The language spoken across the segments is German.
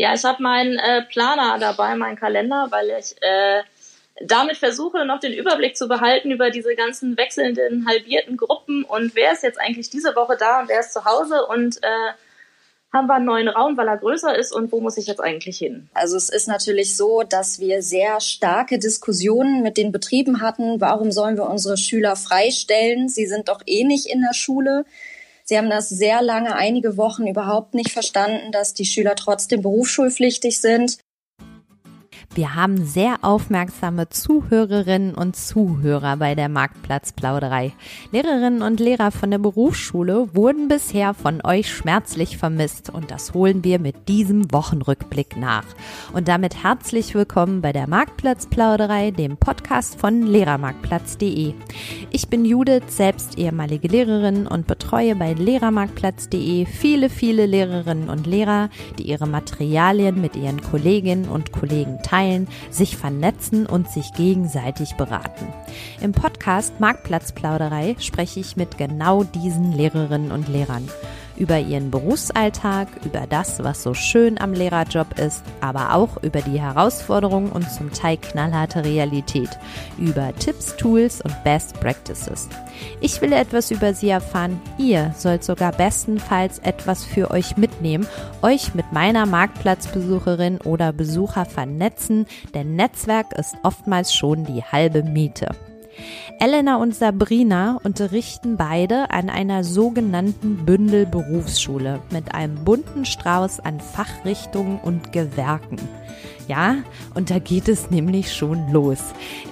Ja, ich habe meinen äh, Planer dabei, meinen Kalender, weil ich äh, damit versuche, noch den Überblick zu behalten über diese ganzen wechselnden, halbierten Gruppen und wer ist jetzt eigentlich diese Woche da und wer ist zu Hause und äh, haben wir einen neuen Raum, weil er größer ist und wo muss ich jetzt eigentlich hin? Also es ist natürlich so, dass wir sehr starke Diskussionen mit den Betrieben hatten. Warum sollen wir unsere Schüler freistellen? Sie sind doch eh nicht in der Schule. Sie haben das sehr lange, einige Wochen überhaupt nicht verstanden, dass die Schüler trotzdem berufsschulpflichtig sind. Wir haben sehr aufmerksame Zuhörerinnen und Zuhörer bei der Marktplatzplauderei. Lehrerinnen und Lehrer von der Berufsschule wurden bisher von euch schmerzlich vermisst und das holen wir mit diesem Wochenrückblick nach. Und damit herzlich willkommen bei der Marktplatzplauderei, dem Podcast von Lehrermarktplatz.de. Ich bin Judith, selbst ehemalige Lehrerin und betreue bei Lehrermarktplatz.de viele, viele Lehrerinnen und Lehrer, die ihre Materialien mit ihren Kolleginnen und Kollegen teilen teilen, sich vernetzen und sich gegenseitig beraten. Im Podcast Marktplatzplauderei spreche ich mit genau diesen Lehrerinnen und Lehrern über ihren Berufsalltag, über das, was so schön am Lehrerjob ist, aber auch über die Herausforderungen und zum Teil knallharte Realität, über Tipps, Tools und Best Practices. Ich will etwas über sie erfahren. Ihr sollt sogar bestenfalls etwas für euch mitnehmen, euch mit meiner Marktplatzbesucherin oder Besucher vernetzen, denn Netzwerk ist oftmals schon die halbe Miete. Elena und Sabrina unterrichten beide an einer sogenannten Bündelberufsschule mit einem bunten Strauß an Fachrichtungen und Gewerken. Ja, und da geht es nämlich schon los.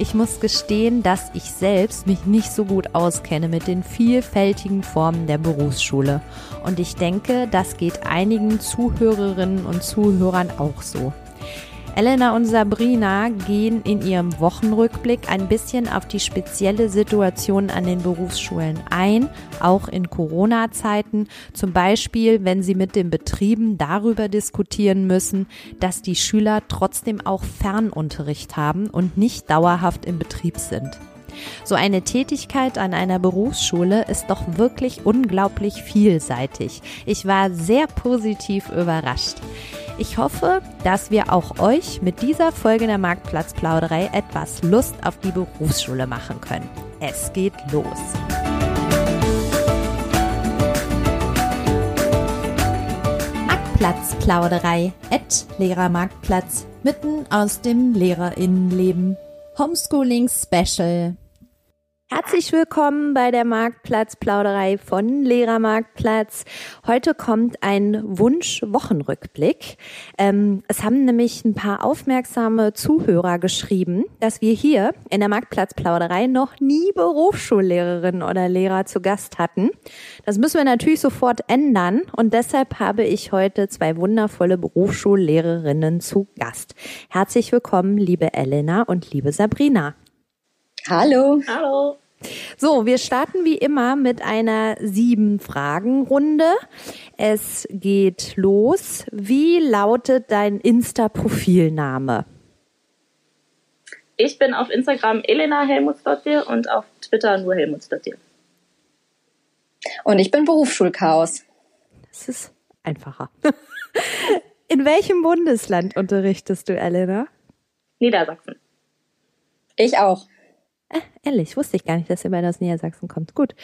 Ich muss gestehen, dass ich selbst mich nicht so gut auskenne mit den vielfältigen Formen der Berufsschule. Und ich denke, das geht einigen Zuhörerinnen und Zuhörern auch so. Elena und Sabrina gehen in ihrem Wochenrückblick ein bisschen auf die spezielle Situation an den Berufsschulen ein, auch in Corona-Zeiten. Zum Beispiel, wenn sie mit den Betrieben darüber diskutieren müssen, dass die Schüler trotzdem auch Fernunterricht haben und nicht dauerhaft im Betrieb sind. So eine Tätigkeit an einer Berufsschule ist doch wirklich unglaublich vielseitig. Ich war sehr positiv überrascht. Ich hoffe, dass wir auch euch mit dieser Folge der Marktplatzplauderei etwas Lust auf die Berufsschule machen können. Es geht los. Marktplatzplauderei at Lehrermarktplatz mitten aus dem Lehrerinnenleben. Homeschooling Special. Herzlich willkommen bei der Marktplatzplauderei von Lehrermarktplatz. Heute kommt ein Wunsch-Wochenrückblick. Ähm, es haben nämlich ein paar aufmerksame Zuhörer geschrieben, dass wir hier in der Marktplatzplauderei noch nie Berufsschullehrerinnen oder Lehrer zu Gast hatten. Das müssen wir natürlich sofort ändern und deshalb habe ich heute zwei wundervolle Berufsschullehrerinnen zu Gast. Herzlich willkommen, liebe Elena und liebe Sabrina. Hallo. Hallo. So, wir starten wie immer mit einer sieben Fragen Runde. Es geht los. Wie lautet dein Insta-Profilname? Ich bin auf Instagram Elena Helmutsdottir und auf Twitter nur Helmutsdottir. Und ich bin Berufsschulchaos. Das ist einfacher. In welchem Bundesland unterrichtest du, Elena? Niedersachsen. Ich auch. Äh, ehrlich, wusste ich gar nicht, dass ihr beide aus Niedersachsen kommt. Gut.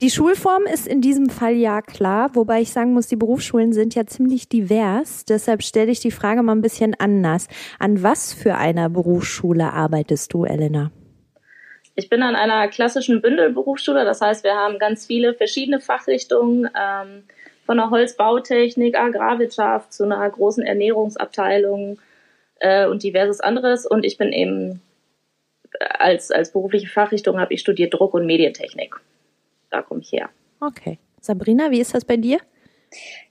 Die Schulform ist in diesem Fall ja klar, wobei ich sagen muss, die Berufsschulen sind ja ziemlich divers. Deshalb stelle ich die Frage mal ein bisschen anders. An was für einer Berufsschule arbeitest du, Elena? Ich bin an einer klassischen Bündelberufsschule. Das heißt, wir haben ganz viele verschiedene Fachrichtungen, ähm, von der Holzbautechnik, Agrarwirtschaft zu einer großen Ernährungsabteilung äh, und diverses anderes. Und ich bin eben als, als berufliche Fachrichtung habe ich studiert Druck- und Medientechnik. Da komme ich her. Okay. Sabrina, wie ist das bei dir?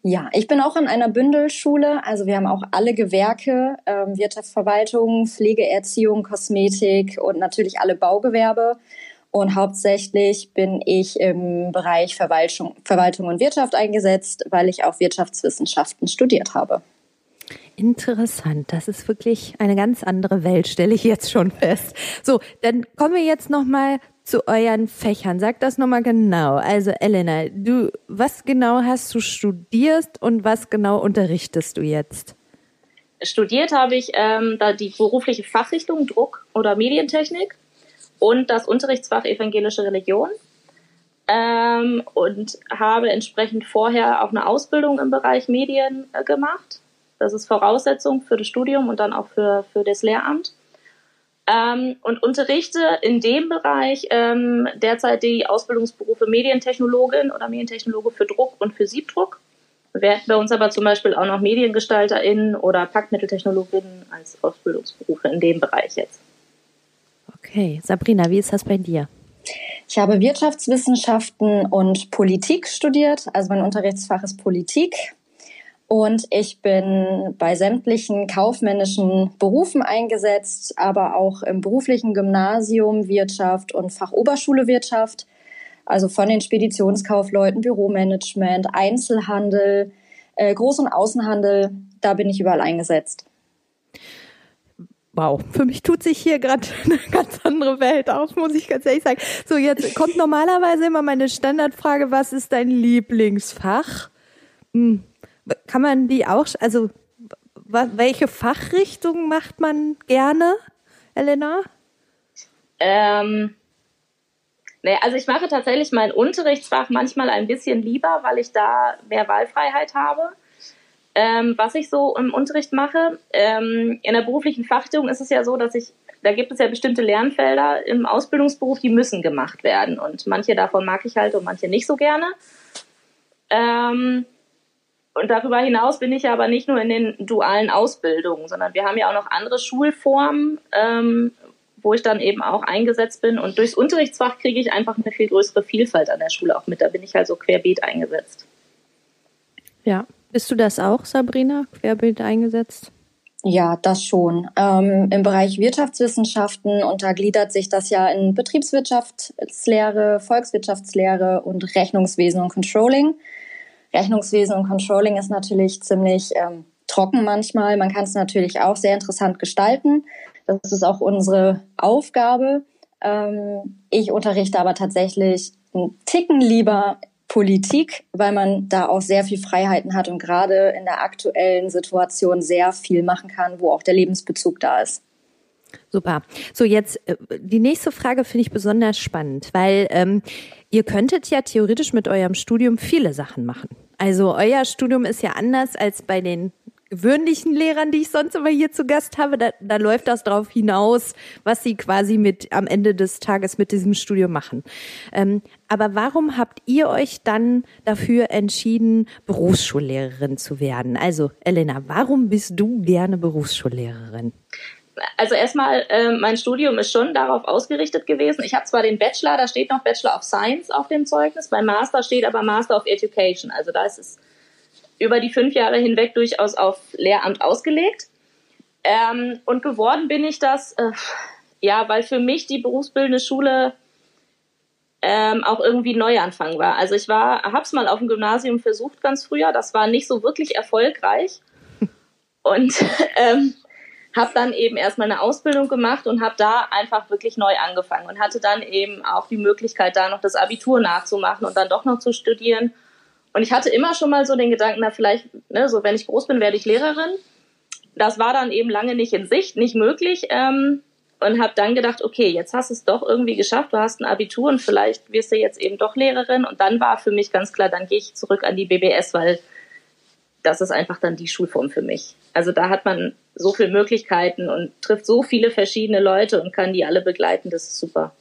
Ja, ich bin auch an einer Bündelschule. Also wir haben auch alle Gewerke, ähm, Wirtschaftsverwaltung, Pflegeerziehung, Kosmetik und natürlich alle Baugewerbe. Und hauptsächlich bin ich im Bereich Verwaltung, Verwaltung und Wirtschaft eingesetzt, weil ich auch Wirtschaftswissenschaften studiert habe. Interessant. Das ist wirklich eine ganz andere Welt, stelle ich jetzt schon fest. So, dann kommen wir jetzt nochmal zu euren Fächern. Sag das nochmal genau. Also Elena, du, was genau hast du studiert und was genau unterrichtest du jetzt? studiert habe ich ähm, da die berufliche Fachrichtung Druck oder Medientechnik und das Unterrichtsfach Evangelische Religion ähm, und habe entsprechend vorher auch eine Ausbildung im Bereich Medien äh, gemacht. Das ist Voraussetzung für das Studium und dann auch für, für das Lehramt. Ähm, und unterrichte in dem Bereich ähm, derzeit die Ausbildungsberufe Medientechnologin oder Medientechnologe für Druck und für Siebdruck. Wir hätten bei uns aber zum Beispiel auch noch MediengestalterInnen oder Packmitteltechnologinnen als Ausbildungsberufe in dem Bereich jetzt. Okay, Sabrina, wie ist das bei dir? Ich habe Wirtschaftswissenschaften und Politik studiert, also mein Unterrichtsfach ist Politik. Und ich bin bei sämtlichen kaufmännischen Berufen eingesetzt, aber auch im beruflichen Gymnasium Wirtschaft und Fachoberschule Wirtschaft. Also von den Speditionskaufleuten, Büromanagement, Einzelhandel, äh, Groß- und Außenhandel, da bin ich überall eingesetzt. Wow, für mich tut sich hier gerade eine ganz andere Welt auf, muss ich ganz ehrlich sagen. So, jetzt kommt normalerweise immer meine Standardfrage, was ist dein Lieblingsfach? Hm. Kann man die auch, also welche Fachrichtung macht man gerne, Elena? Ähm, nee, also ich mache tatsächlich mein Unterrichtsfach manchmal ein bisschen lieber, weil ich da mehr Wahlfreiheit habe ähm, was ich so im Unterricht mache. Ähm, in der beruflichen Fachrichtung ist es ja so, dass ich, da gibt es ja bestimmte Lernfelder im Ausbildungsberuf, die müssen gemacht werden. Und manche davon mag ich halt und manche nicht so gerne. Ähm, und darüber hinaus bin ich ja aber nicht nur in den dualen Ausbildungen, sondern wir haben ja auch noch andere Schulformen, ähm, wo ich dann eben auch eingesetzt bin. Und durchs Unterrichtsfach kriege ich einfach eine viel größere Vielfalt an der Schule auch mit. Da bin ich halt so querbeet eingesetzt. Ja, bist du das auch, Sabrina, querbild eingesetzt? Ja, das schon. Ähm, Im Bereich Wirtschaftswissenschaften untergliedert sich das ja in Betriebswirtschaftslehre, Volkswirtschaftslehre und Rechnungswesen und Controlling. Rechnungswesen und Controlling ist natürlich ziemlich ähm, trocken manchmal. Man kann es natürlich auch sehr interessant gestalten. Das ist auch unsere Aufgabe. Ähm, ich unterrichte aber tatsächlich einen Ticken lieber Politik, weil man da auch sehr viel Freiheiten hat und gerade in der aktuellen Situation sehr viel machen kann, wo auch der Lebensbezug da ist. Super. So, jetzt äh, die nächste Frage finde ich besonders spannend, weil ähm, ihr könntet ja theoretisch mit eurem Studium viele Sachen machen. Also euer Studium ist ja anders als bei den gewöhnlichen Lehrern, die ich sonst immer hier zu Gast habe, da, da läuft das darauf hinaus, was sie quasi mit am Ende des Tages mit diesem Studium machen. Ähm, aber warum habt ihr euch dann dafür entschieden, Berufsschullehrerin zu werden? Also, Elena, warum bist du gerne Berufsschullehrerin? Also erstmal, äh, mein Studium ist schon darauf ausgerichtet gewesen. Ich habe zwar den Bachelor, da steht noch Bachelor of Science auf dem Zeugnis, beim Master steht aber Master of Education. Also da ist es über die fünf Jahre hinweg durchaus auf Lehramt ausgelegt. Ähm, und geworden bin ich das, äh, ja, weil für mich die berufsbildende Schule ähm, auch irgendwie Neuanfang war. Also ich war, hab's mal auf dem Gymnasium versucht ganz früher, das war nicht so wirklich erfolgreich und ähm, habe dann eben erstmal eine Ausbildung gemacht und habe da einfach wirklich neu angefangen und hatte dann eben auch die Möglichkeit, da noch das Abitur nachzumachen und dann doch noch zu studieren und ich hatte immer schon mal so den Gedanken, na vielleicht, ne, so wenn ich groß bin, werde ich Lehrerin. Das war dann eben lange nicht in Sicht, nicht möglich. Ähm, und habe dann gedacht, okay, jetzt hast du es doch irgendwie geschafft, du hast ein Abitur und vielleicht wirst du jetzt eben doch Lehrerin. Und dann war für mich ganz klar, dann gehe ich zurück an die BBS, weil das ist einfach dann die Schulform für mich. Also da hat man so viele Möglichkeiten und trifft so viele verschiedene Leute und kann die alle begleiten, das ist super.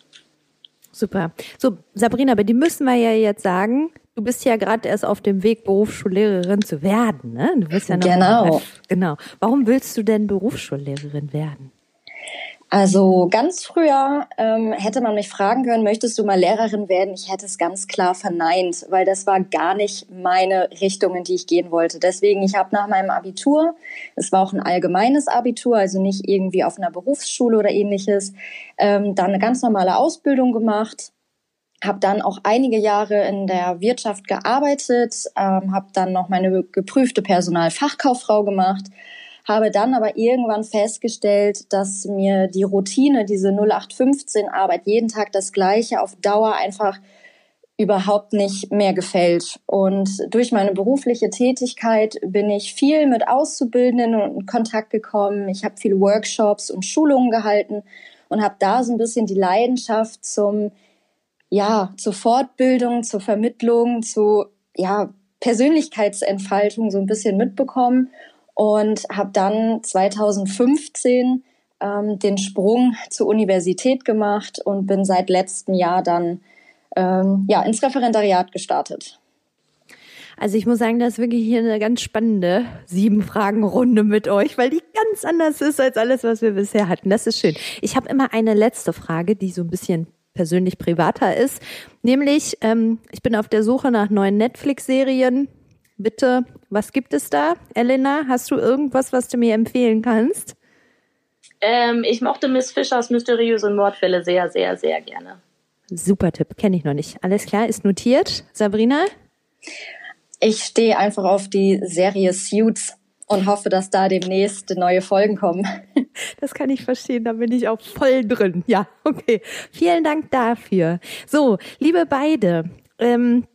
Super. So, Sabrina, aber die müssen wir ja jetzt sagen, du bist ja gerade erst auf dem Weg, Berufsschullehrerin zu werden, ne? Du bist ja noch genau. genau. Warum willst du denn Berufsschullehrerin werden? Also ganz früher ähm, hätte man mich fragen können, möchtest du mal Lehrerin werden? Ich hätte es ganz klar verneint, weil das war gar nicht meine Richtung, in die ich gehen wollte. Deswegen, ich habe nach meinem Abitur, es war auch ein allgemeines Abitur, also nicht irgendwie auf einer Berufsschule oder ähnliches, ähm, dann eine ganz normale Ausbildung gemacht, habe dann auch einige Jahre in der Wirtschaft gearbeitet, ähm, habe dann noch meine geprüfte Personalfachkauffrau gemacht, habe dann aber irgendwann festgestellt, dass mir die Routine, diese 0815 Arbeit, jeden Tag das Gleiche auf Dauer einfach überhaupt nicht mehr gefällt. Und durch meine berufliche Tätigkeit bin ich viel mit Auszubildenden in Kontakt gekommen. Ich habe viele Workshops und Schulungen gehalten und habe da so ein bisschen die Leidenschaft zum ja, zur Fortbildung, zur Vermittlung, zu ja, Persönlichkeitsentfaltung so ein bisschen mitbekommen und habe dann 2015 ähm, den Sprung zur Universität gemacht und bin seit letztem Jahr dann ähm, ja, ins Referendariat gestartet. Also ich muss sagen, das ist wirklich hier eine ganz spannende sieben Fragen Runde mit euch, weil die ganz anders ist als alles, was wir bisher hatten. Das ist schön. Ich habe immer eine letzte Frage, die so ein bisschen persönlich privater ist, nämlich ähm, ich bin auf der Suche nach neuen Netflix-Serien. Bitte, was gibt es da? Elena, hast du irgendwas, was du mir empfehlen kannst? Ähm, ich mochte Miss Fischers mysteriöse Mordfälle sehr, sehr, sehr gerne. Super Tipp, kenne ich noch nicht. Alles klar, ist notiert. Sabrina? Ich stehe einfach auf die Serie Suits und hoffe, dass da demnächst neue Folgen kommen. Das kann ich verstehen, da bin ich auch voll drin. Ja, okay. Vielen Dank dafür. So, liebe beide, ähm,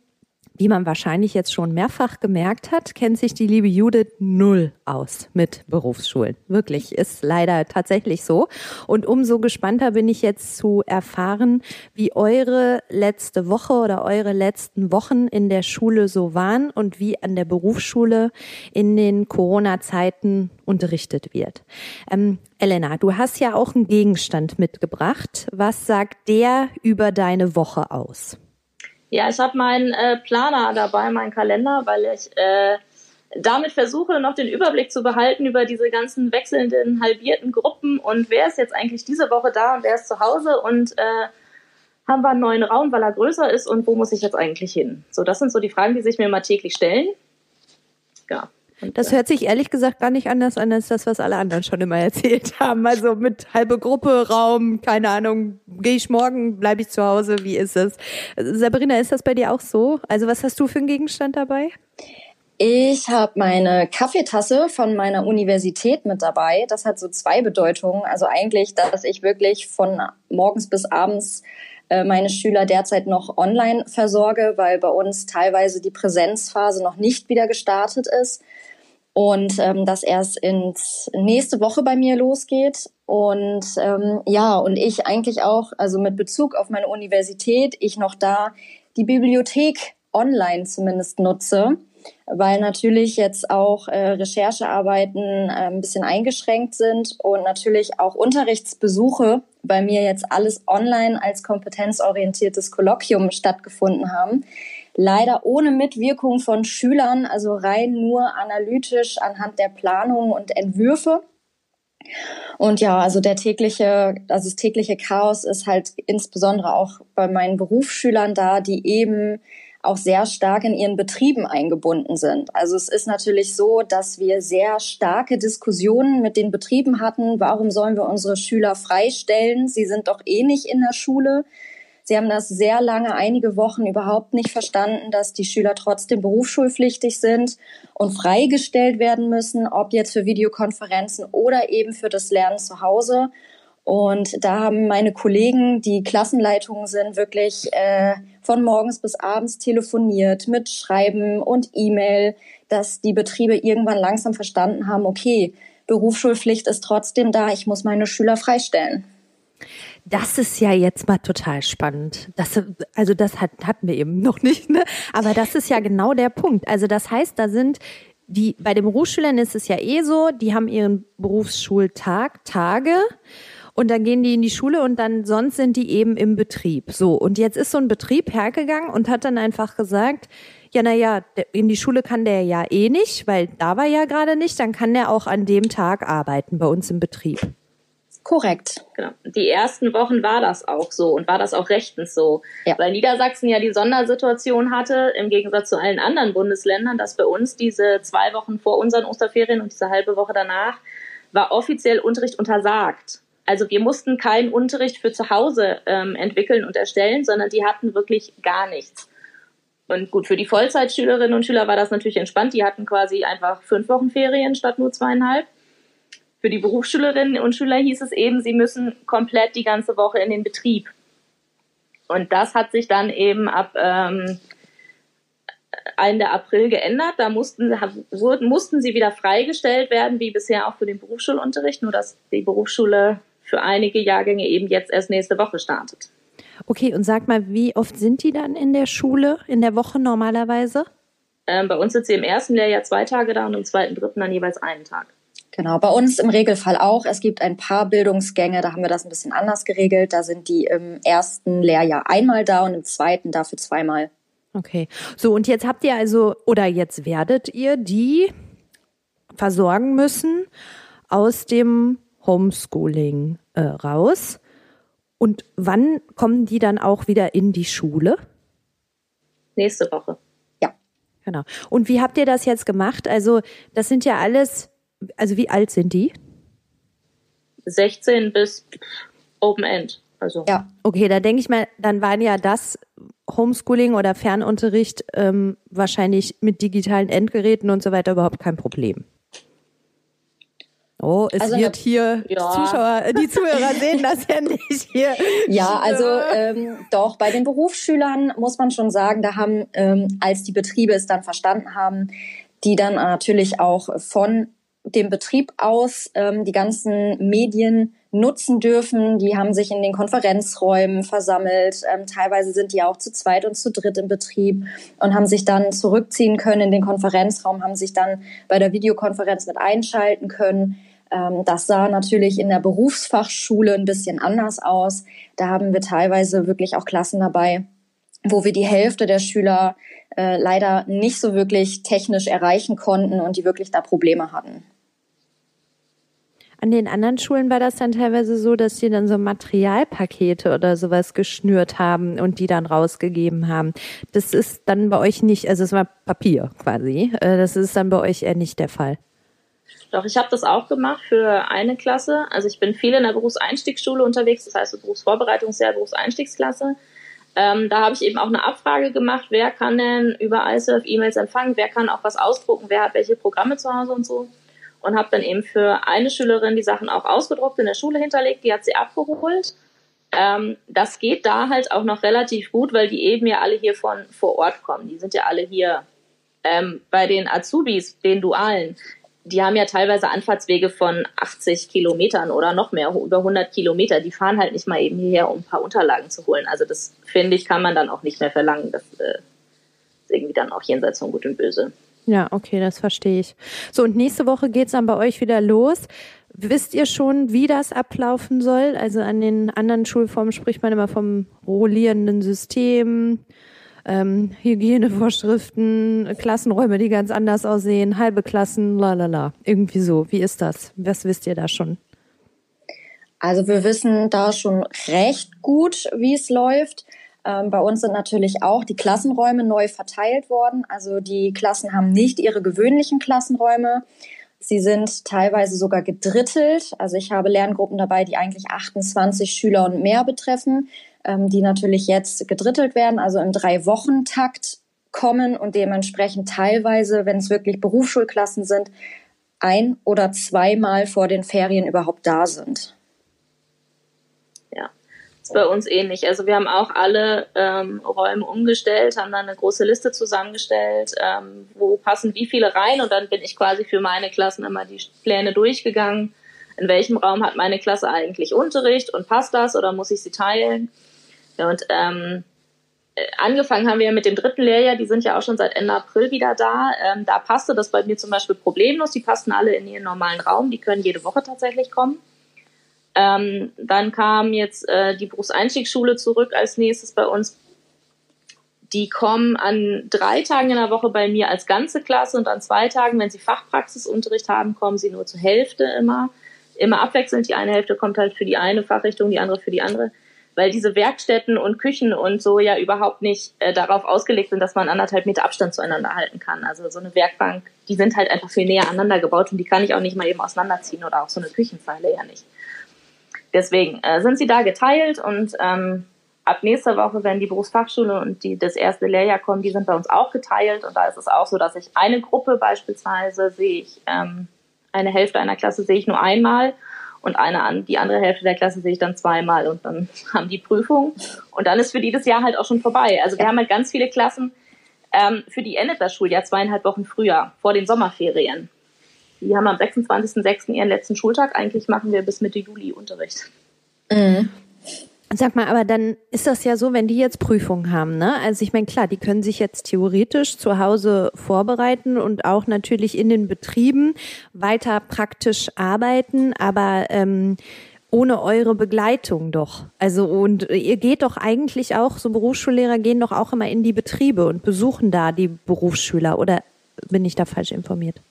wie man wahrscheinlich jetzt schon mehrfach gemerkt hat, kennt sich die liebe Judith null aus mit Berufsschulen. Wirklich, ist leider tatsächlich so. Und umso gespannter bin ich jetzt zu erfahren, wie eure letzte Woche oder eure letzten Wochen in der Schule so waren und wie an der Berufsschule in den Corona-Zeiten unterrichtet wird. Ähm, Elena, du hast ja auch einen Gegenstand mitgebracht. Was sagt der über deine Woche aus? Ja, ich habe meinen äh, Planer dabei, meinen Kalender, weil ich äh, damit versuche, noch den Überblick zu behalten über diese ganzen wechselnden, halbierten Gruppen und wer ist jetzt eigentlich diese Woche da und wer ist zu Hause und äh, haben wir einen neuen Raum, weil er größer ist und wo muss ich jetzt eigentlich hin? So, das sind so die Fragen, die sich mir mal täglich stellen. Ja. Das hört sich ehrlich gesagt gar nicht anders an als das, was alle anderen schon immer erzählt haben. Also mit halbe Gruppe, Raum, keine Ahnung, gehe ich morgen, bleibe ich zu Hause, wie ist es? Sabrina, ist das bei dir auch so? Also was hast du für einen Gegenstand dabei? Ich habe meine Kaffeetasse von meiner Universität mit dabei. Das hat so zwei Bedeutungen. Also eigentlich, dass ich wirklich von morgens bis abends äh, meine Schüler derzeit noch online versorge, weil bei uns teilweise die Präsenzphase noch nicht wieder gestartet ist und ähm, das erst ins nächste Woche bei mir losgeht. Und ähm, ja, und ich eigentlich auch, also mit Bezug auf meine Universität, ich noch da die Bibliothek online zumindest nutze, weil natürlich jetzt auch äh, Recherchearbeiten äh, ein bisschen eingeschränkt sind und natürlich auch Unterrichtsbesuche bei mir jetzt alles online als kompetenzorientiertes Kolloquium stattgefunden haben leider ohne Mitwirkung von Schülern, also rein nur analytisch anhand der Planungen und Entwürfe. Und ja, also der tägliche, also das tägliche Chaos ist halt insbesondere auch bei meinen Berufsschülern da, die eben auch sehr stark in ihren Betrieben eingebunden sind. Also es ist natürlich so, dass wir sehr starke Diskussionen mit den Betrieben hatten. Warum sollen wir unsere Schüler freistellen? Sie sind doch eh nicht in der Schule. Sie haben das sehr lange, einige Wochen überhaupt nicht verstanden, dass die Schüler trotzdem berufsschulpflichtig sind und freigestellt werden müssen, ob jetzt für Videokonferenzen oder eben für das Lernen zu Hause. Und da haben meine Kollegen, die Klassenleitungen sind, wirklich äh, von morgens bis abends telefoniert mit Schreiben und E-Mail, dass die Betriebe irgendwann langsam verstanden haben, okay, Berufsschulpflicht ist trotzdem da, ich muss meine Schüler freistellen. Das ist ja jetzt mal total spannend. Das, also das hat, hatten wir eben noch nicht, ne? Aber das ist ja genau der Punkt. Also das heißt, da sind die, bei den Berufsschülern ist es ja eh so, die haben ihren Berufsschultag, Tage. Und dann gehen die in die Schule und dann sonst sind die eben im Betrieb. So. Und jetzt ist so ein Betrieb hergegangen und hat dann einfach gesagt, ja, na ja, in die Schule kann der ja eh nicht, weil da war ja gerade nicht, dann kann der auch an dem Tag arbeiten bei uns im Betrieb. Korrekt. Genau. Die ersten Wochen war das auch so und war das auch rechtens so. Ja. Weil Niedersachsen ja die Sondersituation hatte, im Gegensatz zu allen anderen Bundesländern, dass bei uns diese zwei Wochen vor unseren Osterferien und diese halbe Woche danach war offiziell Unterricht untersagt. Also wir mussten keinen Unterricht für zu Hause ähm, entwickeln und erstellen, sondern die hatten wirklich gar nichts. Und gut, für die Vollzeitschülerinnen und Schüler war das natürlich entspannt. Die hatten quasi einfach fünf Wochen Ferien statt nur zweieinhalb. Für die Berufsschülerinnen und Schüler hieß es eben, sie müssen komplett die ganze Woche in den Betrieb. Und das hat sich dann eben ab ähm, Ende April geändert. Da mussten, wurden, mussten sie wieder freigestellt werden, wie bisher auch für den Berufsschulunterricht, nur dass die Berufsschule für einige Jahrgänge eben jetzt erst nächste Woche startet. Okay, und sag mal, wie oft sind die dann in der Schule, in der Woche normalerweise? Ähm, bei uns sind sie im ersten Lehrjahr zwei Tage da und im zweiten, dritten dann jeweils einen Tag. Genau, bei uns im Regelfall auch. Es gibt ein paar Bildungsgänge, da haben wir das ein bisschen anders geregelt. Da sind die im ersten Lehrjahr einmal da und im zweiten dafür zweimal. Okay. So, und jetzt habt ihr also, oder jetzt werdet ihr die versorgen müssen aus dem Homeschooling äh, raus. Und wann kommen die dann auch wieder in die Schule? Nächste Woche. Ja. Genau. Und wie habt ihr das jetzt gemacht? Also, das sind ja alles, also wie alt sind die? 16 bis Open End. Also. Ja. Okay, da denke ich mal, dann waren ja das Homeschooling oder Fernunterricht ähm, wahrscheinlich mit digitalen Endgeräten und so weiter überhaupt kein Problem. Oh, es also wird hier ja. Zuschauer, äh, die Zuhörer sehen das ja nicht hier. Ja, also ähm, doch bei den Berufsschülern muss man schon sagen, da haben, ähm, als die Betriebe es dann verstanden haben, die dann natürlich auch von dem Betrieb aus ähm, die ganzen Medien nutzen dürfen. Die haben sich in den Konferenzräumen versammelt. Ähm, teilweise sind die auch zu zweit und zu dritt im Betrieb und haben sich dann zurückziehen können in den Konferenzraum, haben sich dann bei der Videokonferenz mit einschalten können. Ähm, das sah natürlich in der Berufsfachschule ein bisschen anders aus. Da haben wir teilweise wirklich auch Klassen dabei, wo wir die Hälfte der Schüler äh, leider nicht so wirklich technisch erreichen konnten und die wirklich da Probleme hatten. An den anderen Schulen war das dann teilweise so, dass sie dann so Materialpakete oder sowas geschnürt haben und die dann rausgegeben haben. Das ist dann bei euch nicht, also es war Papier quasi. Äh, das ist dann bei euch eher nicht der Fall. Doch, ich habe das auch gemacht für eine Klasse. Also ich bin viel in der Berufseinstiegsschule unterwegs, das heißt Berufsvorbereitungsjahr, Berufseinstiegsklasse. Ähm, da habe ich eben auch eine Abfrage gemacht, wer kann denn über ISERF E-Mails empfangen, wer kann auch was ausdrucken, wer hat welche Programme zu Hause und so. Und habe dann eben für eine Schülerin die Sachen auch ausgedruckt in der Schule hinterlegt, die hat sie abgeholt. Ähm, das geht da halt auch noch relativ gut, weil die eben ja alle hier von vor Ort kommen. Die sind ja alle hier ähm, bei den Azubis, den Dualen die haben ja teilweise Anfahrtswege von 80 Kilometern oder noch mehr, über 100 Kilometer. Die fahren halt nicht mal eben hierher, um ein paar Unterlagen zu holen. Also das, finde ich, kann man dann auch nicht mehr verlangen. Das äh, ist irgendwie dann auch jenseits von Gut und Böse. Ja, okay, das verstehe ich. So, und nächste Woche geht's dann bei euch wieder los. Wisst ihr schon, wie das ablaufen soll? Also an den anderen Schulformen spricht man immer vom rollierenden System ähm, Hygienevorschriften, Klassenräume, die ganz anders aussehen, halbe Klassen, la la la. Irgendwie so. Wie ist das? Was wisst ihr da schon? Also wir wissen da schon recht gut, wie es läuft. Ähm, bei uns sind natürlich auch die Klassenräume neu verteilt worden. Also die Klassen haben nicht ihre gewöhnlichen Klassenräume. Sie sind teilweise sogar gedrittelt. Also ich habe Lerngruppen dabei, die eigentlich 28 Schüler und mehr betreffen ähm, die natürlich jetzt gedrittelt werden, also im Drei-Wochen-Takt kommen und dementsprechend teilweise, wenn es wirklich Berufsschulklassen sind, ein oder zweimal vor den Ferien überhaupt da sind. Ja, ist bei uns ähnlich. Also wir haben auch alle ähm, Räume umgestellt, haben dann eine große Liste zusammengestellt, ähm, wo passen wie viele rein und dann bin ich quasi für meine Klassen immer die Pläne durchgegangen. In welchem Raum hat meine Klasse eigentlich Unterricht und passt das oder muss ich sie teilen? Und ähm, äh, angefangen haben wir mit dem dritten Lehrjahr, die sind ja auch schon seit Ende April wieder da. Ähm, da passte das bei mir zum Beispiel problemlos. Die passten alle in ihren normalen Raum, die können jede Woche tatsächlich kommen. Ähm, dann kam jetzt äh, die Berufseinstiegsschule zurück als nächstes bei uns. Die kommen an drei Tagen in der Woche bei mir als ganze Klasse und an zwei Tagen, wenn sie Fachpraxisunterricht haben, kommen sie nur zur Hälfte immer. Immer abwechselnd. Die eine Hälfte kommt halt für die eine Fachrichtung, die andere für die andere weil diese Werkstätten und Küchen und so ja überhaupt nicht äh, darauf ausgelegt sind, dass man anderthalb Meter Abstand zueinander halten kann. Also so eine Werkbank, die sind halt einfach viel näher aneinander gebaut und die kann ich auch nicht mal eben auseinanderziehen oder auch so eine Küchenzeile ja nicht. Deswegen äh, sind sie da geteilt und ähm, ab nächster Woche, wenn die Berufsfachschule und die, das erste Lehrjahr kommen, die sind bei uns auch geteilt und da ist es auch so, dass ich eine Gruppe beispielsweise sehe ich, ähm, eine Hälfte einer Klasse sehe ich nur einmal und eine die andere Hälfte der Klasse sehe ich dann zweimal und dann haben die Prüfung und dann ist für die das Jahr halt auch schon vorbei. Also wir haben halt ganz viele Klassen, ähm, für die endet das Schuljahr zweieinhalb Wochen früher, vor den Sommerferien. Die haben am 26.06. ihren letzten Schultag. Eigentlich machen wir bis Mitte Juli Unterricht. Mhm. Sag mal, aber dann ist das ja so, wenn die jetzt Prüfungen haben, ne? Also ich meine, klar, die können sich jetzt theoretisch zu Hause vorbereiten und auch natürlich in den Betrieben weiter praktisch arbeiten, aber ähm, ohne eure Begleitung doch. Also und ihr geht doch eigentlich auch, so Berufsschullehrer gehen doch auch immer in die Betriebe und besuchen da die Berufsschüler oder bin ich da falsch informiert?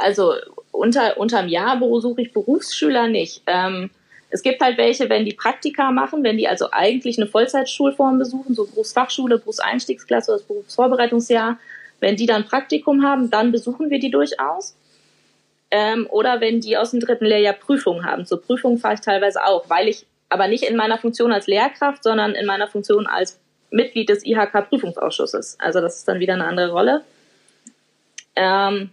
Also unter unterm Jahr besuche ich Berufsschüler nicht. Ähm, es gibt halt welche, wenn die Praktika machen, wenn die also eigentlich eine Vollzeitschulform besuchen, so Berufsfachschule, Berufseinstiegsklasse oder das Berufsvorbereitungsjahr, wenn die dann Praktikum haben, dann besuchen wir die durchaus. Ähm, oder wenn die aus dem dritten Lehrjahr Prüfungen haben. Zur Prüfung fahre ich teilweise auch, weil ich aber nicht in meiner Funktion als Lehrkraft, sondern in meiner Funktion als Mitglied des IHK-Prüfungsausschusses. Also das ist dann wieder eine andere Rolle. Ähm,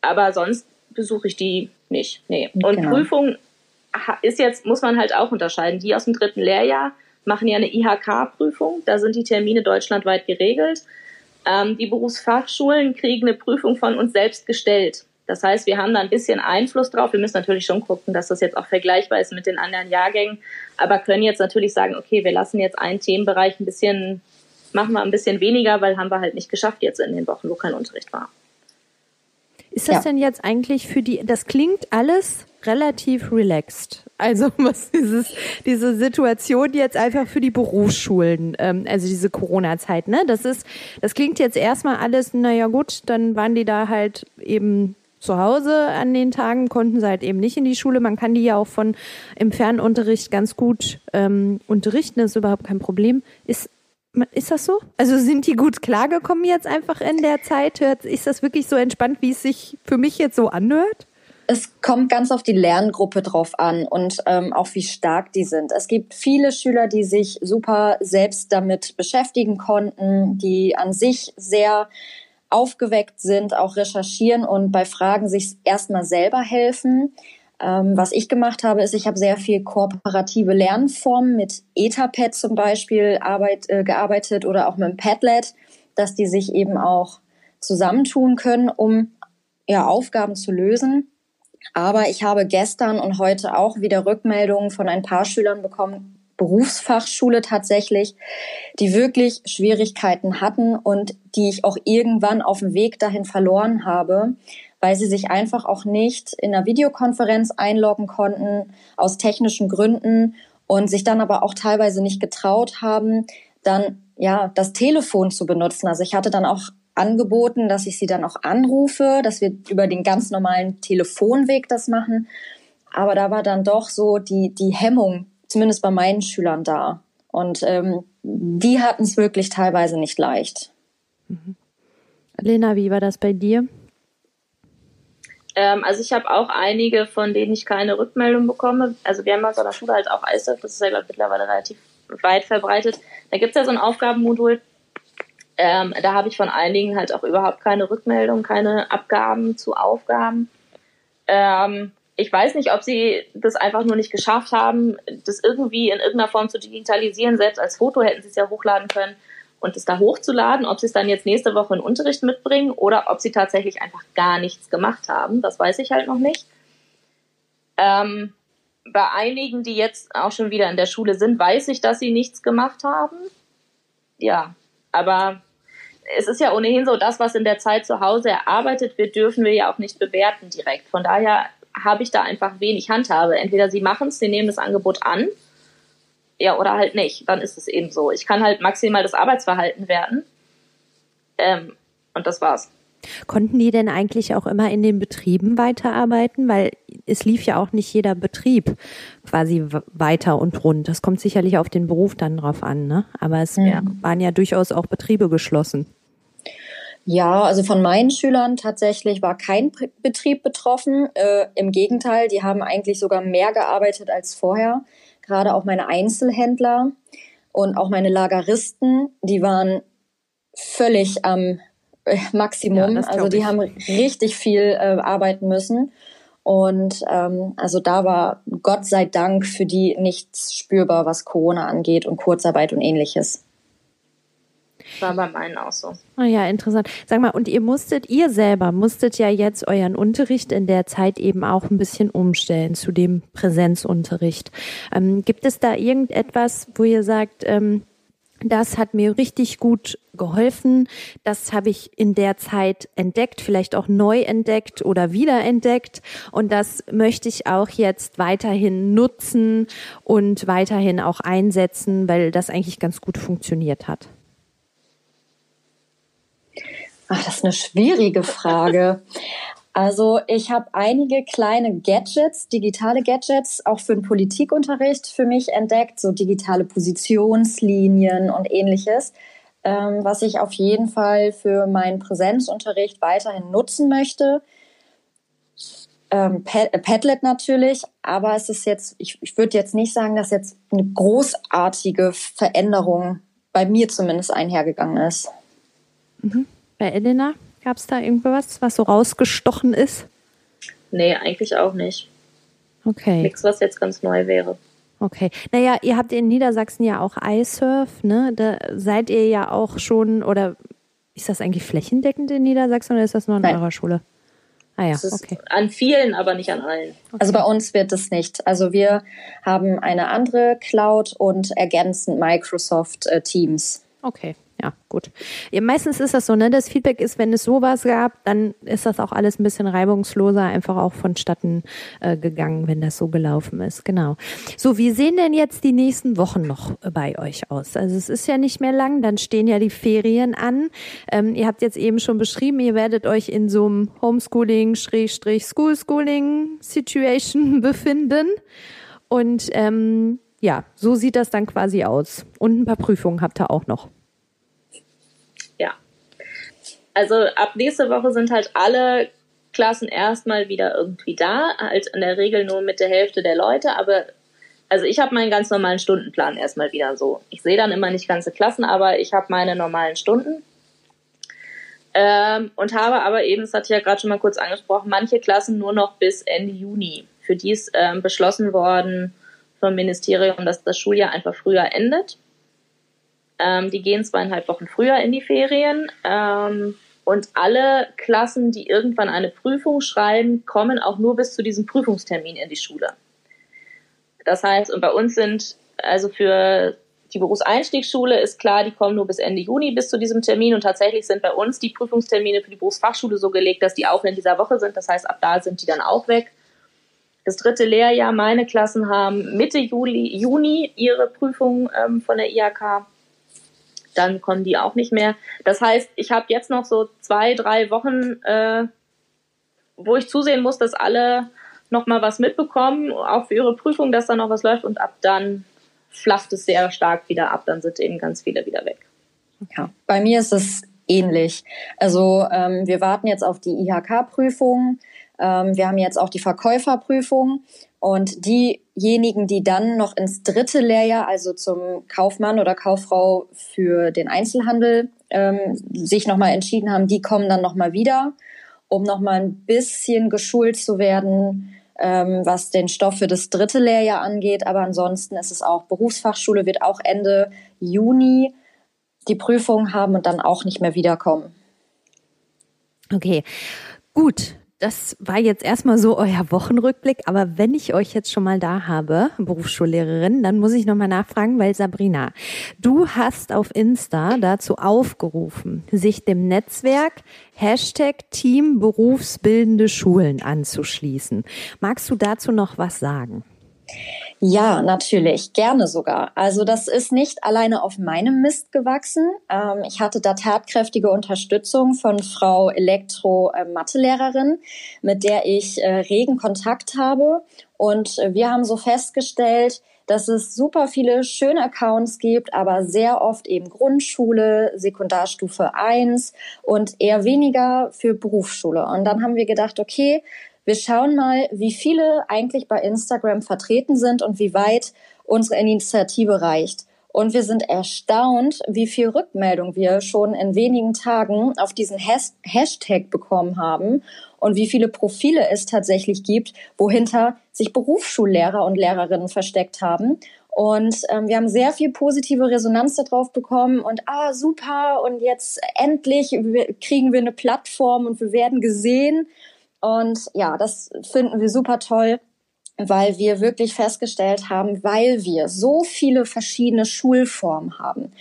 aber sonst besuche ich die nicht. Nee. Und genau. Prüfungen ist jetzt, muss man halt auch unterscheiden. Die aus dem dritten Lehrjahr machen ja eine IHK-Prüfung. Da sind die Termine deutschlandweit geregelt. Ähm, die Berufsfachschulen kriegen eine Prüfung von uns selbst gestellt. Das heißt, wir haben da ein bisschen Einfluss drauf. Wir müssen natürlich schon gucken, dass das jetzt auch vergleichbar ist mit den anderen Jahrgängen, aber können jetzt natürlich sagen, okay, wir lassen jetzt einen Themenbereich ein bisschen, machen wir ein bisschen weniger, weil haben wir halt nicht geschafft jetzt in den Wochen, wo kein Unterricht war. Ist das ja. denn jetzt eigentlich für die, das klingt alles relativ relaxed. Also was dieses, diese Situation jetzt einfach für die Berufsschulen, ähm, also diese Corona-Zeit, ne? Das ist, das klingt jetzt erstmal alles, naja gut, dann waren die da halt eben zu Hause an den Tagen, konnten sie halt eben nicht in die Schule. Man kann die ja auch von im Fernunterricht ganz gut ähm, unterrichten, das ist überhaupt kein Problem. Ist ist das so? Also sind die gut klargekommen jetzt einfach in der Zeit? Ist das wirklich so entspannt, wie es sich für mich jetzt so anhört? Es kommt ganz auf die Lerngruppe drauf an und ähm, auch wie stark die sind. Es gibt viele Schüler, die sich super selbst damit beschäftigen konnten, die an sich sehr aufgeweckt sind, auch recherchieren und bei Fragen sich erstmal selber helfen. Ähm, was ich gemacht habe, ist, ich habe sehr viel kooperative Lernformen mit Etherpad zum Beispiel arbeit, äh, gearbeitet oder auch mit dem Padlet, dass die sich eben auch zusammentun können, um ja, Aufgaben zu lösen. Aber ich habe gestern und heute auch wieder Rückmeldungen von ein paar Schülern bekommen, Berufsfachschule tatsächlich, die wirklich Schwierigkeiten hatten und die ich auch irgendwann auf dem Weg dahin verloren habe, weil sie sich einfach auch nicht in einer Videokonferenz einloggen konnten, aus technischen Gründen und sich dann aber auch teilweise nicht getraut haben, dann ja das Telefon zu benutzen. Also ich hatte dann auch angeboten, dass ich sie dann auch anrufe, dass wir über den ganz normalen Telefonweg das machen. Aber da war dann doch so die, die Hemmung, zumindest bei meinen Schülern da. Und ähm, die hatten es wirklich teilweise nicht leicht. Mhm. Lena, wie war das bei dir? Ähm, also ich habe auch einige, von denen ich keine Rückmeldung bekomme. Also wir haben aus der Schule halt auch ISAF, das ist ja glaube mittlerweile relativ weit verbreitet. Da gibt es ja so ein Aufgabenmodul. Ähm, da habe ich von einigen halt auch überhaupt keine Rückmeldung, keine Abgaben zu Aufgaben. Ähm, ich weiß nicht, ob sie das einfach nur nicht geschafft haben, das irgendwie in irgendeiner Form zu digitalisieren. Selbst als Foto hätten sie es ja hochladen können und es da hochzuladen, ob sie es dann jetzt nächste Woche in Unterricht mitbringen oder ob sie tatsächlich einfach gar nichts gemacht haben. Das weiß ich halt noch nicht. Ähm, bei einigen, die jetzt auch schon wieder in der Schule sind, weiß ich, dass sie nichts gemacht haben. Ja, aber es ist ja ohnehin so, das, was in der Zeit zu Hause erarbeitet wird, dürfen wir ja auch nicht bewerten direkt. Von daher habe ich da einfach wenig Handhabe. Entweder sie machen es, sie nehmen das Angebot an ja, oder halt nicht. Dann ist es eben so. Ich kann halt maximal das Arbeitsverhalten werden. Ähm, und das war's. Konnten die denn eigentlich auch immer in den Betrieben weiterarbeiten? Weil es lief ja auch nicht jeder Betrieb quasi weiter und rund. Das kommt sicherlich auf den Beruf dann drauf an, ne? Aber es ja. waren ja durchaus auch Betriebe geschlossen. Ja, also von meinen Schülern tatsächlich war kein Betrieb betroffen. Äh, Im Gegenteil, die haben eigentlich sogar mehr gearbeitet als vorher gerade auch meine Einzelhändler und auch meine Lageristen, die waren völlig am äh, Maximum. Ja, also die ich. haben richtig viel äh, arbeiten müssen. Und ähm, also da war Gott sei Dank für die nichts spürbar, was Corona angeht und Kurzarbeit und ähnliches. War bei meinen auch so. Ah ja, interessant. Sag mal, und ihr musstet, ihr selber musstet ja jetzt euren Unterricht in der Zeit eben auch ein bisschen umstellen zu dem Präsenzunterricht. Ähm, gibt es da irgendetwas, wo ihr sagt, ähm, das hat mir richtig gut geholfen. Das habe ich in der Zeit entdeckt, vielleicht auch neu entdeckt oder wiederentdeckt. Und das möchte ich auch jetzt weiterhin nutzen und weiterhin auch einsetzen, weil das eigentlich ganz gut funktioniert hat. Ach, das ist eine schwierige Frage. Also ich habe einige kleine Gadgets, digitale Gadgets, auch für den Politikunterricht für mich entdeckt, so digitale Positionslinien und ähnliches, ähm, was ich auf jeden Fall für meinen Präsenzunterricht weiterhin nutzen möchte. Ähm, Padlet natürlich, aber es ist jetzt, ich, ich würde jetzt nicht sagen, dass jetzt eine großartige Veränderung bei mir zumindest einhergegangen ist. Mhm. Bei Elena gab es da irgendwas, was so rausgestochen ist? Nee, eigentlich auch nicht. Okay. Nichts, was jetzt ganz neu wäre. Okay. Naja, ihr habt in Niedersachsen ja auch iSurf, ne? Da seid ihr ja auch schon, oder ist das eigentlich flächendeckend in Niedersachsen oder ist das nur an Nein. eurer Schule? Ah ja, okay. An vielen, aber nicht an allen. Okay. Also bei uns wird es nicht. Also wir haben eine andere Cloud und ergänzend Microsoft äh, Teams. Okay, ja, gut. Ja, meistens ist das so, ne? Das Feedback ist, wenn es sowas gab, dann ist das auch alles ein bisschen reibungsloser, einfach auch vonstatten äh, gegangen, wenn das so gelaufen ist. Genau. So, wie sehen denn jetzt die nächsten Wochen noch bei euch aus? Also es ist ja nicht mehr lang, dann stehen ja die Ferien an. Ähm, ihr habt jetzt eben schon beschrieben, ihr werdet euch in so einem Homeschooling, Schrägstrich, Schoolschooling Situation befinden. Und ähm, ja, so sieht das dann quasi aus. Und ein paar Prüfungen habt ihr auch noch. Also ab nächste Woche sind halt alle Klassen erstmal wieder irgendwie da, halt in der Regel nur mit der Hälfte der Leute, aber also ich habe meinen ganz normalen Stundenplan erstmal wieder so. Ich sehe dann immer nicht ganze Klassen, aber ich habe meine normalen Stunden. Ähm, und habe aber eben, das hatte ich ja gerade schon mal kurz angesprochen, manche Klassen nur noch bis Ende Juni. Für die ist ähm, beschlossen worden vom Ministerium, dass das Schuljahr einfach früher endet. Ähm, die gehen zweieinhalb Wochen früher in die Ferien. Ähm, und alle Klassen, die irgendwann eine Prüfung schreiben, kommen auch nur bis zu diesem Prüfungstermin in die Schule. Das heißt, und bei uns sind, also für die Berufseinstiegsschule ist klar, die kommen nur bis Ende Juni bis zu diesem Termin und tatsächlich sind bei uns die Prüfungstermine für die Berufsfachschule so gelegt, dass die auch in dieser Woche sind. Das heißt, ab da sind die dann auch weg. Das dritte Lehrjahr, meine Klassen haben Mitte Juli, Juni ihre Prüfung ähm, von der IHK dann kommen die auch nicht mehr. Das heißt, ich habe jetzt noch so zwei, drei Wochen, äh, wo ich zusehen muss, dass alle noch mal was mitbekommen, auch für ihre Prüfung, dass da noch was läuft und ab dann flacht es sehr stark wieder ab, dann sind eben ganz viele wieder weg. Ja, bei mir ist es ähnlich. Also ähm, wir warten jetzt auf die IHK-Prüfung. Ähm, wir haben jetzt auch die Verkäuferprüfung und diejenigen, die dann noch ins dritte Lehrjahr, also zum Kaufmann oder Kauffrau für den Einzelhandel, ähm, sich nochmal entschieden haben, die kommen dann nochmal wieder, um nochmal ein bisschen geschult zu werden, ähm, was den Stoff für das dritte Lehrjahr angeht. Aber ansonsten ist es auch, Berufsfachschule wird auch Ende Juni die Prüfung haben und dann auch nicht mehr wiederkommen. Okay, gut. Das war jetzt erstmal so euer Wochenrückblick, aber wenn ich euch jetzt schon mal da habe, Berufsschullehrerin, dann muss ich nochmal nachfragen, weil Sabrina, du hast auf Insta dazu aufgerufen, sich dem Netzwerk Hashtag Team Berufsbildende Schulen anzuschließen. Magst du dazu noch was sagen? Ja, natürlich, gerne sogar. Also das ist nicht alleine auf meinem Mist gewachsen. Ähm, ich hatte da tatkräftige Unterstützung von Frau Elektro-Mathelehrerin, mit der ich äh, regen Kontakt habe. Und äh, wir haben so festgestellt, dass es super viele schöne Accounts gibt, aber sehr oft eben Grundschule, Sekundarstufe 1 und eher weniger für Berufsschule. Und dann haben wir gedacht, okay, wir schauen mal, wie viele eigentlich bei Instagram vertreten sind und wie weit unsere Initiative reicht. Und wir sind erstaunt, wie viel Rückmeldung wir schon in wenigen Tagen auf diesen Has Hashtag bekommen haben und wie viele Profile es tatsächlich gibt, wohinter sich Berufsschullehrer und Lehrerinnen versteckt haben. Und ähm, wir haben sehr viel positive Resonanz darauf bekommen und ah, super, und jetzt endlich kriegen wir eine Plattform und wir werden gesehen. Und ja, das finden wir super toll, weil wir wirklich festgestellt haben, weil wir so viele verschiedene Schulformen haben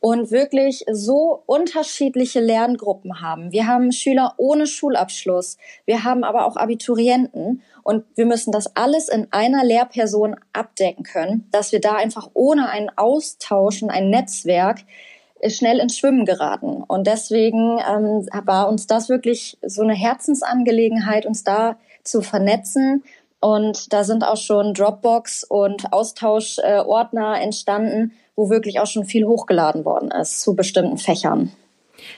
und wirklich so unterschiedliche Lerngruppen haben. Wir haben Schüler ohne Schulabschluss, wir haben aber auch Abiturienten und wir müssen das alles in einer Lehrperson abdecken können, dass wir da einfach ohne einen Austausch und ein Netzwerk schnell ins Schwimmen geraten. Und deswegen ähm, war uns das wirklich so eine Herzensangelegenheit, uns da zu vernetzen. Und da sind auch schon Dropbox und Austauschordner äh, entstanden, wo wirklich auch schon viel hochgeladen worden ist zu bestimmten Fächern.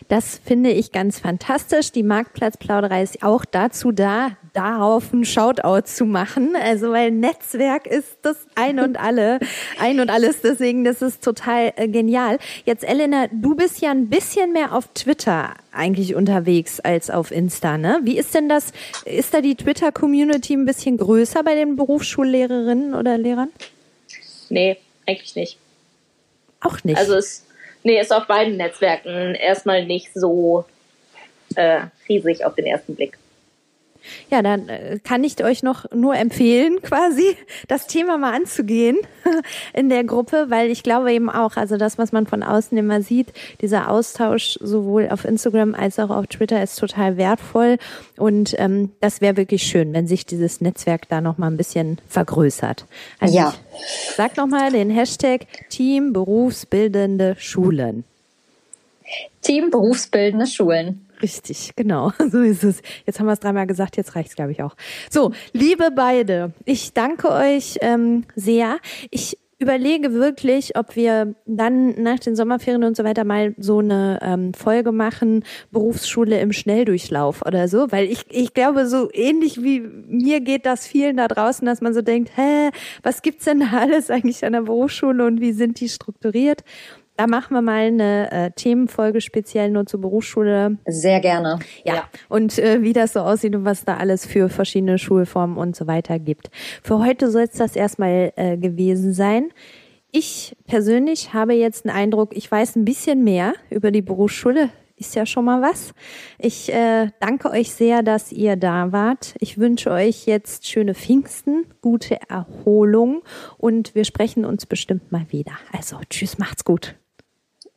Das finde ich ganz fantastisch. Die Marktplatzplauderei ist auch dazu da, darauf ein Shoutout zu machen. Also weil Netzwerk ist das ein und alle, ein und alles. Deswegen, das ist total äh, genial. Jetzt Elena, du bist ja ein bisschen mehr auf Twitter eigentlich unterwegs als auf Insta, ne? Wie ist denn das? Ist da die Twitter-Community ein bisschen größer bei den Berufsschullehrerinnen oder Lehrern? Nee, eigentlich nicht. Auch nicht. Also es nee, ist auf beiden Netzwerken erstmal nicht so äh, riesig auf den ersten Blick. Ja, dann äh, kann ich euch noch nur empfehlen, quasi das Thema mal anzugehen in der Gruppe, weil ich glaube eben auch, also das, was man von außen immer sieht, dieser Austausch sowohl auf Instagram als auch auf Twitter ist total wertvoll und ähm, das wäre wirklich schön, wenn sich dieses Netzwerk da noch mal ein bisschen vergrößert. Also ja. Sag noch mal den Hashtag Team Berufsbildende Schulen. Team Berufsbildende Schulen. Richtig, genau. So ist es. Jetzt haben wir es dreimal gesagt, jetzt reicht's, glaube ich, auch. So, liebe beide, ich danke euch ähm, sehr. Ich überlege wirklich, ob wir dann nach den Sommerferien und so weiter mal so eine ähm, Folge machen, Berufsschule im Schnelldurchlauf oder so, weil ich, ich glaube, so ähnlich wie mir geht das vielen da draußen, dass man so denkt, hä, was gibt's denn da alles eigentlich an der Berufsschule und wie sind die strukturiert? Da machen wir mal eine äh, Themenfolge speziell nur zur Berufsschule. Sehr gerne. Ja. ja. Und äh, wie das so aussieht und was da alles für verschiedene Schulformen und so weiter gibt. Für heute soll es das erstmal äh, gewesen sein. Ich persönlich habe jetzt einen Eindruck, ich weiß ein bisschen mehr über die Berufsschule ist ja schon mal was. Ich äh, danke euch sehr, dass ihr da wart. Ich wünsche euch jetzt schöne Pfingsten, gute Erholung und wir sprechen uns bestimmt mal wieder. Also tschüss, macht's gut.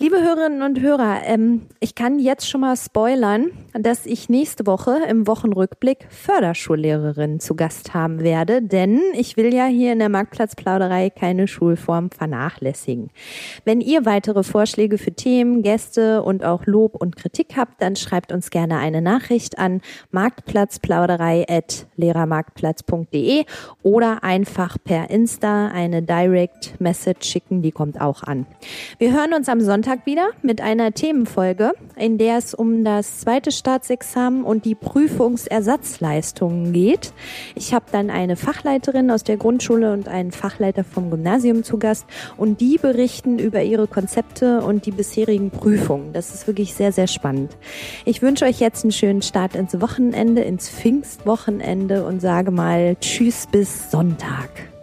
Liebe Hörerinnen und Hörer, ähm, ich kann jetzt schon mal spoilern, dass ich nächste Woche im Wochenrückblick Förderschullehrerin zu Gast haben werde, denn ich will ja hier in der Marktplatzplauderei keine Schulform vernachlässigen. Wenn ihr weitere Vorschläge für Themen, Gäste und auch Lob und Kritik habt, dann schreibt uns gerne eine Nachricht an marktplatzplauderei@lehrermarktplatz.de oder einfach per Insta eine Direct Message schicken, die kommt auch an. Wir hören uns am Sonntag Sonntag wieder mit einer Themenfolge, in der es um das zweite Staatsexamen und die Prüfungsersatzleistungen geht. Ich habe dann eine Fachleiterin aus der Grundschule und einen Fachleiter vom Gymnasium zu Gast und die berichten über ihre Konzepte und die bisherigen Prüfungen. Das ist wirklich sehr, sehr spannend. Ich wünsche euch jetzt einen schönen Start ins Wochenende, ins Pfingstwochenende und sage mal Tschüss bis Sonntag.